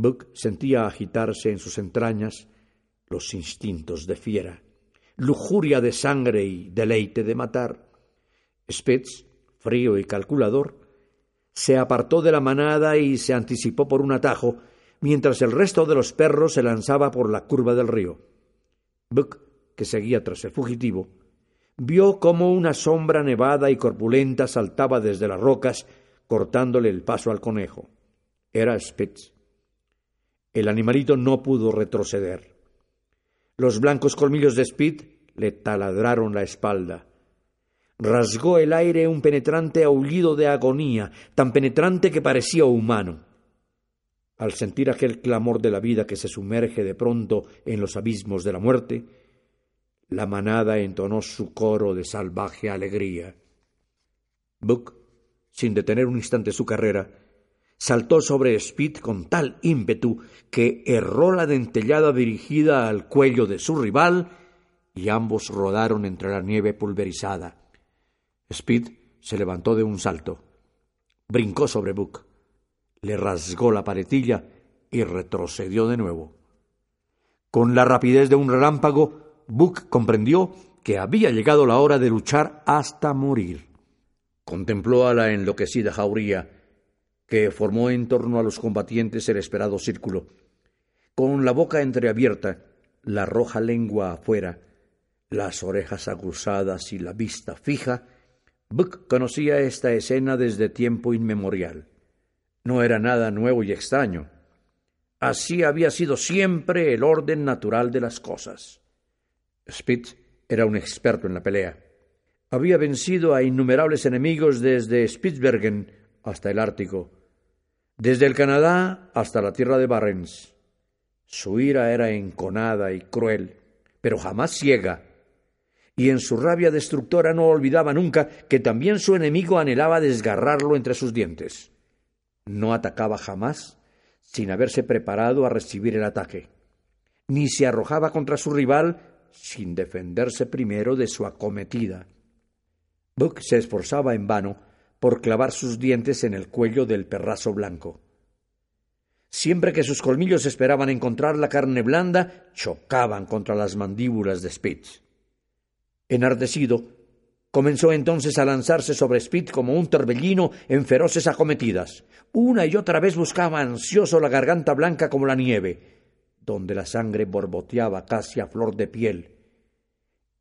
Buck sentía agitarse en sus entrañas los instintos de fiera, lujuria de sangre y deleite de matar. Spitz, frío y calculador, se apartó de la manada y se anticipó por un atajo, mientras el resto de los perros se lanzaba por la curva del río. Buck, que seguía tras el fugitivo, vio cómo una sombra nevada y corpulenta saltaba desde las rocas, cortándole el paso al conejo. Era Spitz. El animalito no pudo retroceder. Los blancos colmillos de Spitz le taladraron la espalda. Rasgó el aire un penetrante aullido de agonía, tan penetrante que parecía humano. Al sentir aquel clamor de la vida que se sumerge de pronto en los abismos de la muerte, la manada entonó su coro de salvaje alegría. Buck, sin detener un instante su carrera, saltó sobre Speed con tal ímpetu que erró la dentellada dirigida al cuello de su rival y ambos rodaron entre la nieve pulverizada. Speed se levantó de un salto, brincó sobre Buck, le rasgó la paletilla y retrocedió de nuevo. Con la rapidez de un relámpago, Buck comprendió que había llegado la hora de luchar hasta morir. Contempló a la enloquecida jauría, que formó en torno a los combatientes el esperado círculo. Con la boca entreabierta, la roja lengua afuera, las orejas aguzadas y la vista fija, Buck conocía esta escena desde tiempo inmemorial. No era nada nuevo y extraño. Así había sido siempre el orden natural de las cosas. Spitz era un experto en la pelea. Había vencido a innumerables enemigos desde Spitzbergen hasta el Ártico, desde el Canadá hasta la tierra de Barents. Su ira era enconada y cruel, pero jamás ciega y en su rabia destructora no olvidaba nunca que también su enemigo anhelaba desgarrarlo entre sus dientes. No atacaba jamás sin haberse preparado a recibir el ataque, ni se arrojaba contra su rival sin defenderse primero de su acometida. Buck se esforzaba en vano por clavar sus dientes en el cuello del perrazo blanco. Siempre que sus colmillos esperaban encontrar la carne blanda, chocaban contra las mandíbulas de Spitz. Enardecido, comenzó entonces a lanzarse sobre Speed como un torbellino en feroces acometidas. Una y otra vez buscaba ansioso la garganta blanca como la nieve, donde la sangre borboteaba casi a flor de piel.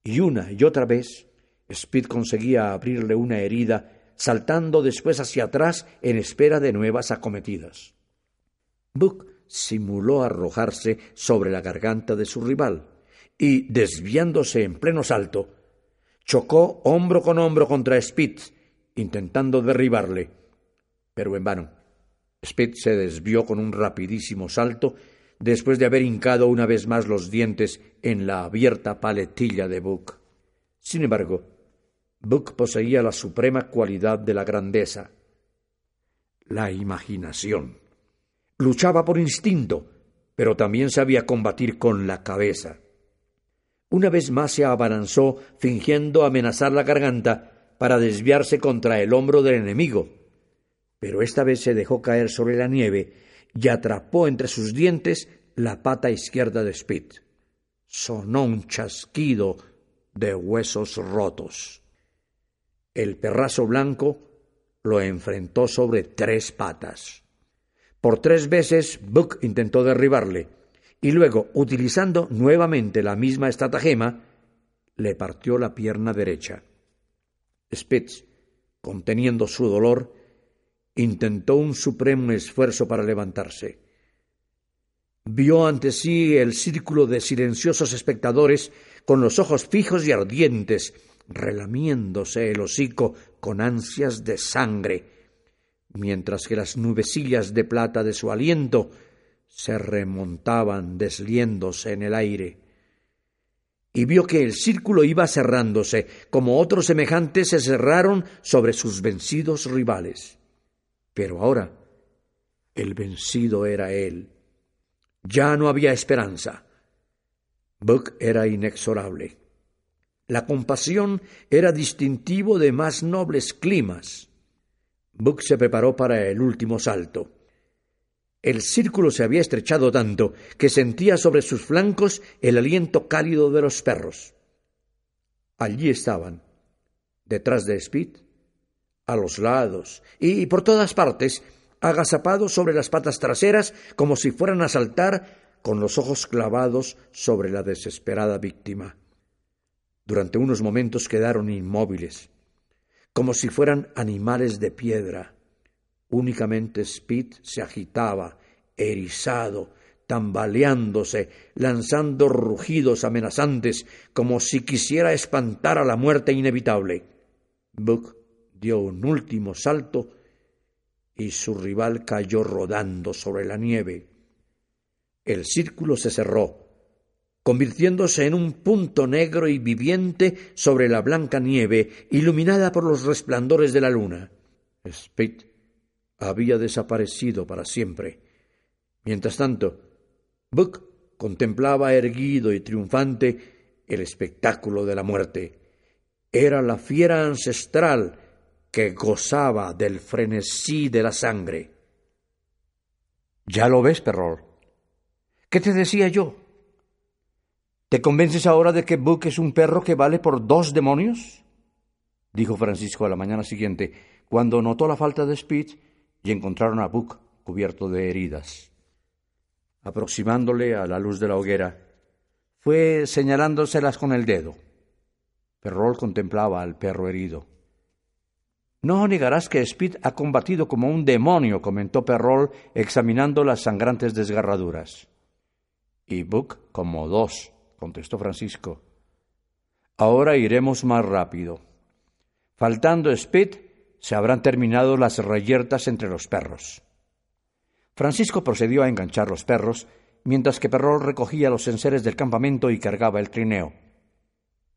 Y una y otra vez Speed conseguía abrirle una herida, saltando después hacia atrás en espera de nuevas acometidas. Buck simuló arrojarse sobre la garganta de su rival y, desviándose en pleno salto, chocó hombro con hombro contra Spitz, intentando derribarle, pero en vano. Spitz se desvió con un rapidísimo salto después de haber hincado una vez más los dientes en la abierta paletilla de Buck. Sin embargo, Buck poseía la suprema cualidad de la grandeza, la imaginación. Luchaba por instinto, pero también sabía combatir con la cabeza. Una vez más se abalanzó, fingiendo amenazar la garganta, para desviarse contra el hombro del enemigo. Pero esta vez se dejó caer sobre la nieve y atrapó entre sus dientes la pata izquierda de Spit. Sonó un chasquido de huesos rotos. El perrazo blanco lo enfrentó sobre tres patas. Por tres veces Buck intentó derribarle, y luego, utilizando nuevamente la misma estratagema, le partió la pierna derecha. Spitz, conteniendo su dolor, intentó un supremo esfuerzo para levantarse. Vio ante sí el círculo de silenciosos espectadores con los ojos fijos y ardientes, relamiéndose el hocico con ansias de sangre, mientras que las nubecillas de plata de su aliento se remontaban desliéndose en el aire. Y vio que el círculo iba cerrándose, como otros semejantes se cerraron sobre sus vencidos rivales. Pero ahora el vencido era él. Ya no había esperanza. Buck era inexorable. La compasión era distintivo de más nobles climas. Buck se preparó para el último salto. El círculo se había estrechado tanto que sentía sobre sus flancos el aliento cálido de los perros. Allí estaban, detrás de Speed, a los lados y por todas partes, agazapados sobre las patas traseras como si fueran a saltar con los ojos clavados sobre la desesperada víctima. Durante unos momentos quedaron inmóviles, como si fueran animales de piedra. Únicamente Speed se agitaba, erizado, tambaleándose, lanzando rugidos amenazantes, como si quisiera espantar a la muerte inevitable. Buck dio un último salto y su rival cayó rodando sobre la nieve. El círculo se cerró, convirtiéndose en un punto negro y viviente sobre la blanca nieve, iluminada por los resplandores de la luna. Speed había desaparecido para siempre. Mientras tanto, Buck contemplaba erguido y triunfante el espectáculo de la muerte. Era la fiera ancestral que gozaba del frenesí de la sangre. Ya lo ves, Perrol. ¿Qué te decía yo? ¿Te convences ahora de que Buck es un perro que vale por dos demonios? dijo Francisco a la mañana siguiente, cuando notó la falta de Speed y encontraron a Buck cubierto de heridas. Aproximándole a la luz de la hoguera, fue señalándoselas con el dedo. Perrol contemplaba al perro herido. No negarás que Speed ha combatido como un demonio, comentó Perrol, examinando las sangrantes desgarraduras. Y Buck como dos, contestó Francisco. Ahora iremos más rápido. Faltando Speed, se habrán terminado las reyertas entre los perros. Francisco procedió a enganchar los perros, mientras que Perrol recogía los enseres del campamento y cargaba el trineo.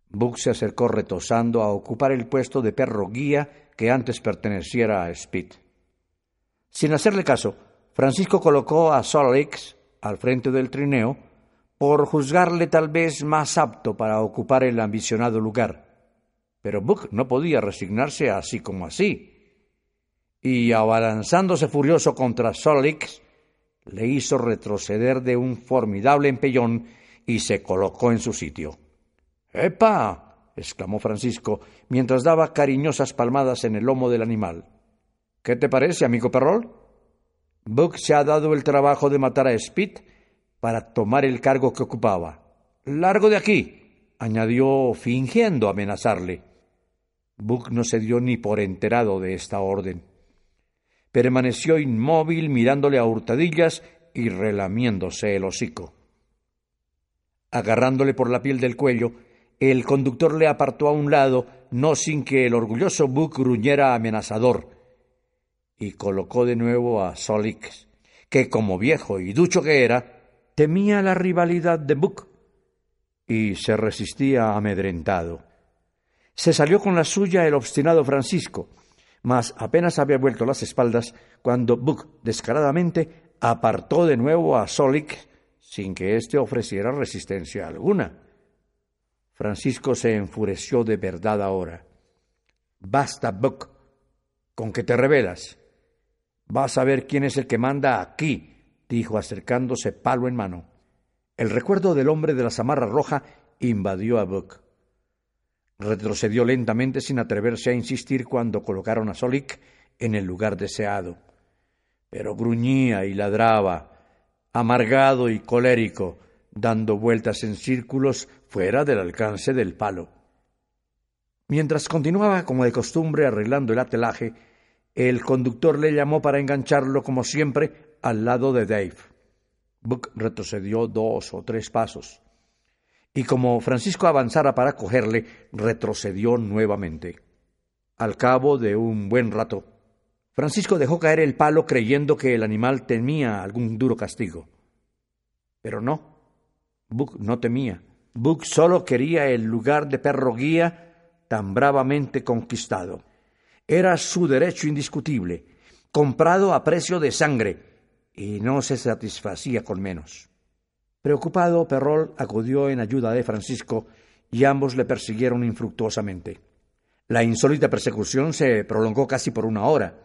Buck se acercó retosando a ocupar el puesto de perro guía que antes perteneciera a Speed. Sin hacerle caso, Francisco colocó a Solix al frente del trineo por juzgarle tal vez más apto para ocupar el ambicionado lugar. Pero Buck no podía resignarse así como así. Y abalanzándose furioso contra Solix, le hizo retroceder de un formidable empellón y se colocó en su sitio. ¡Epa! exclamó Francisco, mientras daba cariñosas palmadas en el lomo del animal. ¿Qué te parece, amigo Perrol? Buck se ha dado el trabajo de matar a Speed para tomar el cargo que ocupaba. Largo de aquí, añadió fingiendo amenazarle. Buck no se dio ni por enterado de esta orden. Permaneció inmóvil mirándole a hurtadillas y relamiéndose el hocico. Agarrándole por la piel del cuello, el conductor le apartó a un lado, no sin que el orgulloso Buck gruñera amenazador, y colocó de nuevo a Solix, que como viejo y ducho que era, temía la rivalidad de Buck y se resistía amedrentado. Se salió con la suya el obstinado Francisco, mas apenas había vuelto las espaldas cuando Buck descaradamente apartó de nuevo a Solix sin que éste ofreciera resistencia alguna. Francisco se enfureció de verdad ahora. Basta, Buck, con que te revelas. Vas a ver quién es el que manda aquí, dijo acercándose palo en mano. El recuerdo del hombre de la zamarra roja invadió a Buck. Retrocedió lentamente sin atreverse a insistir cuando colocaron a Solik en el lugar deseado. Pero gruñía y ladraba, amargado y colérico, dando vueltas en círculos fuera del alcance del palo. Mientras continuaba como de costumbre arreglando el atelaje, el conductor le llamó para engancharlo como siempre al lado de Dave. Buck retrocedió dos o tres pasos y como Francisco avanzara para cogerle, retrocedió nuevamente. Al cabo de un buen rato, Francisco dejó caer el palo creyendo que el animal temía algún duro castigo. Pero no, Buck no temía. Buck solo quería el lugar de perro guía tan bravamente conquistado. Era su derecho indiscutible, comprado a precio de sangre, y no se satisfacía con menos. Preocupado, Perrol acudió en ayuda de Francisco y ambos le persiguieron infructuosamente. La insólita persecución se prolongó casi por una hora.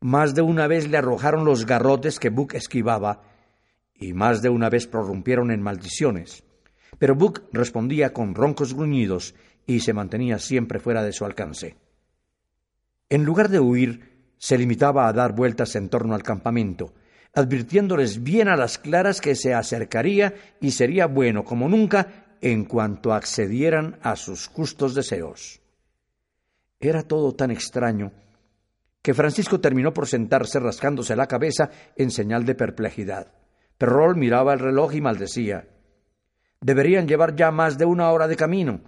Más de una vez le arrojaron los garrotes que Buck esquivaba, y más de una vez prorrumpieron en maldiciones. Pero Buck respondía con roncos gruñidos y se mantenía siempre fuera de su alcance. En lugar de huir, se limitaba a dar vueltas en torno al campamento, advirtiéndoles bien a las claras que se acercaría y sería bueno como nunca en cuanto accedieran a sus justos deseos. Era todo tan extraño que Francisco terminó por sentarse rascándose la cabeza en señal de perplejidad. Perrol miraba el reloj y maldecía. Deberían llevar ya más de una hora de camino,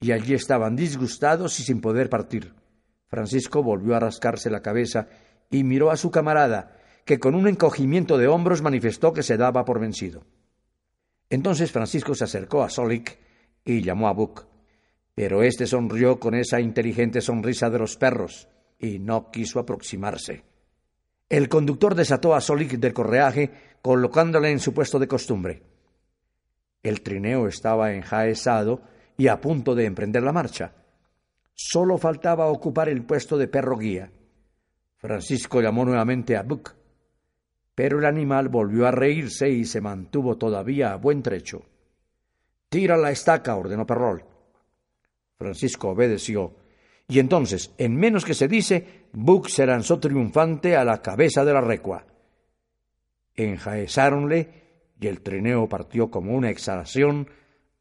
y allí estaban disgustados y sin poder partir. Francisco volvió a rascarse la cabeza y miró a su camarada, que con un encogimiento de hombros manifestó que se daba por vencido. Entonces Francisco se acercó a Solik y llamó a Buck, pero éste sonrió con esa inteligente sonrisa de los perros y no quiso aproximarse. El conductor desató a Solik del correaje, colocándole en su puesto de costumbre. El trineo estaba enjaezado y a punto de emprender la marcha. Solo faltaba ocupar el puesto de perro guía. Francisco llamó nuevamente a Buck, pero el animal volvió a reírse y se mantuvo todavía a buen trecho. Tira la estaca, ordenó Perrol. Francisco obedeció, y entonces, en menos que se dice, Buck se lanzó triunfante a la cabeza de la recua. Enjaezáronle y el trineo partió como una exhalación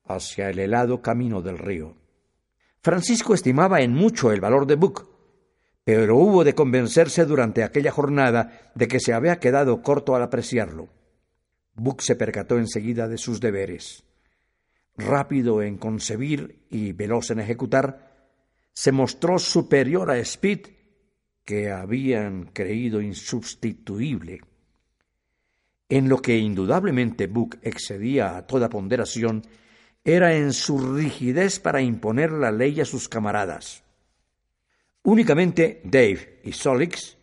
hacia el helado camino del río. Francisco estimaba en mucho el valor de Buck, pero hubo de convencerse durante aquella jornada de que se había quedado corto al apreciarlo. Buck se percató enseguida de sus deberes. Rápido en concebir y veloz en ejecutar, se mostró superior a Speed, que habían creído insubstituible. En lo que indudablemente Buck excedía a toda ponderación era en su rigidez para imponer la ley a sus camaradas. Únicamente Dave y Solix,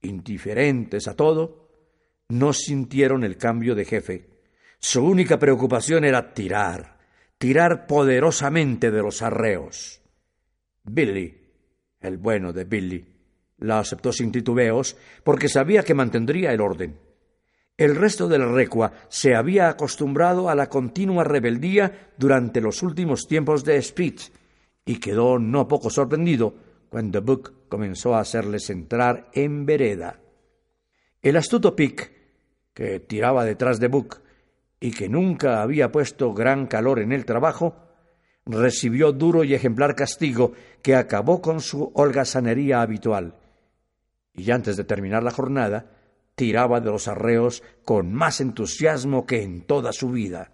indiferentes a todo, no sintieron el cambio de jefe. Su única preocupación era tirar, tirar poderosamente de los arreos. Billy, el bueno de Billy, la aceptó sin titubeos porque sabía que mantendría el orden. El resto del recua se había acostumbrado a la continua rebeldía durante los últimos tiempos de Speech y quedó no poco sorprendido cuando Buck comenzó a hacerles entrar en vereda. El astuto Pick, que tiraba detrás de Buck y que nunca había puesto gran calor en el trabajo, recibió duro y ejemplar castigo que acabó con su holgazanería habitual. Y antes de terminar la jornada, tiraba de los arreos con más entusiasmo que en toda su vida.